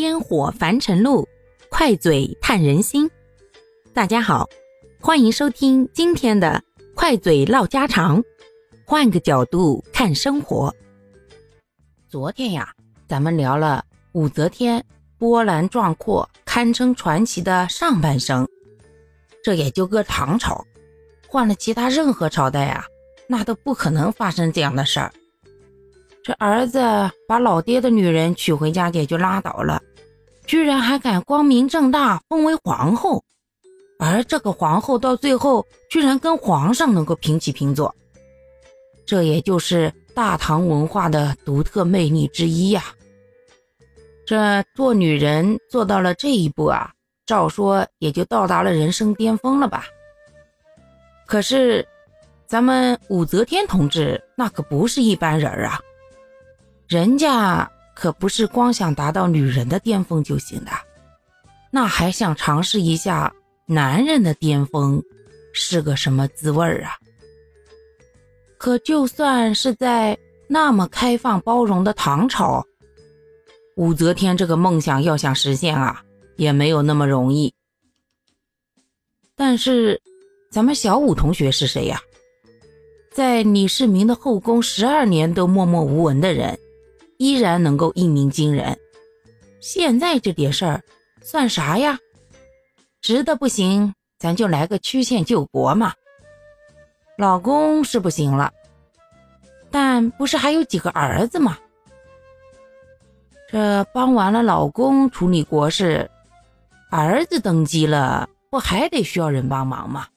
烟火凡尘路，快嘴探人心。大家好，欢迎收听今天的快嘴唠家常，换个角度看生活。昨天呀，咱们聊了武则天波澜壮阔、堪称传奇的上半生。这也就搁唐朝，换了其他任何朝代啊，那都不可能发生这样的事儿。这儿子把老爹的女人娶回家也就拉倒了，居然还敢光明正大封为皇后，而这个皇后到最后居然跟皇上能够平起平坐，这也就是大唐文化的独特魅力之一呀。这做女人做到了这一步啊，照说也就到达了人生巅峰了吧？可是，咱们武则天同志那可不是一般人啊。人家可不是光想达到女人的巅峰就行的，那还想尝试一下男人的巅峰是个什么滋味儿啊？可就算是在那么开放包容的唐朝，武则天这个梦想要想实现啊，也没有那么容易。但是，咱们小武同学是谁呀？在李世民的后宫十二年都默默无闻的人。依然能够一鸣惊人，现在这点事儿算啥呀？直的不行，咱就来个曲线救国嘛。老公是不行了，但不是还有几个儿子吗？这帮完了老公处理国事，儿子登基了，不还得需要人帮忙吗？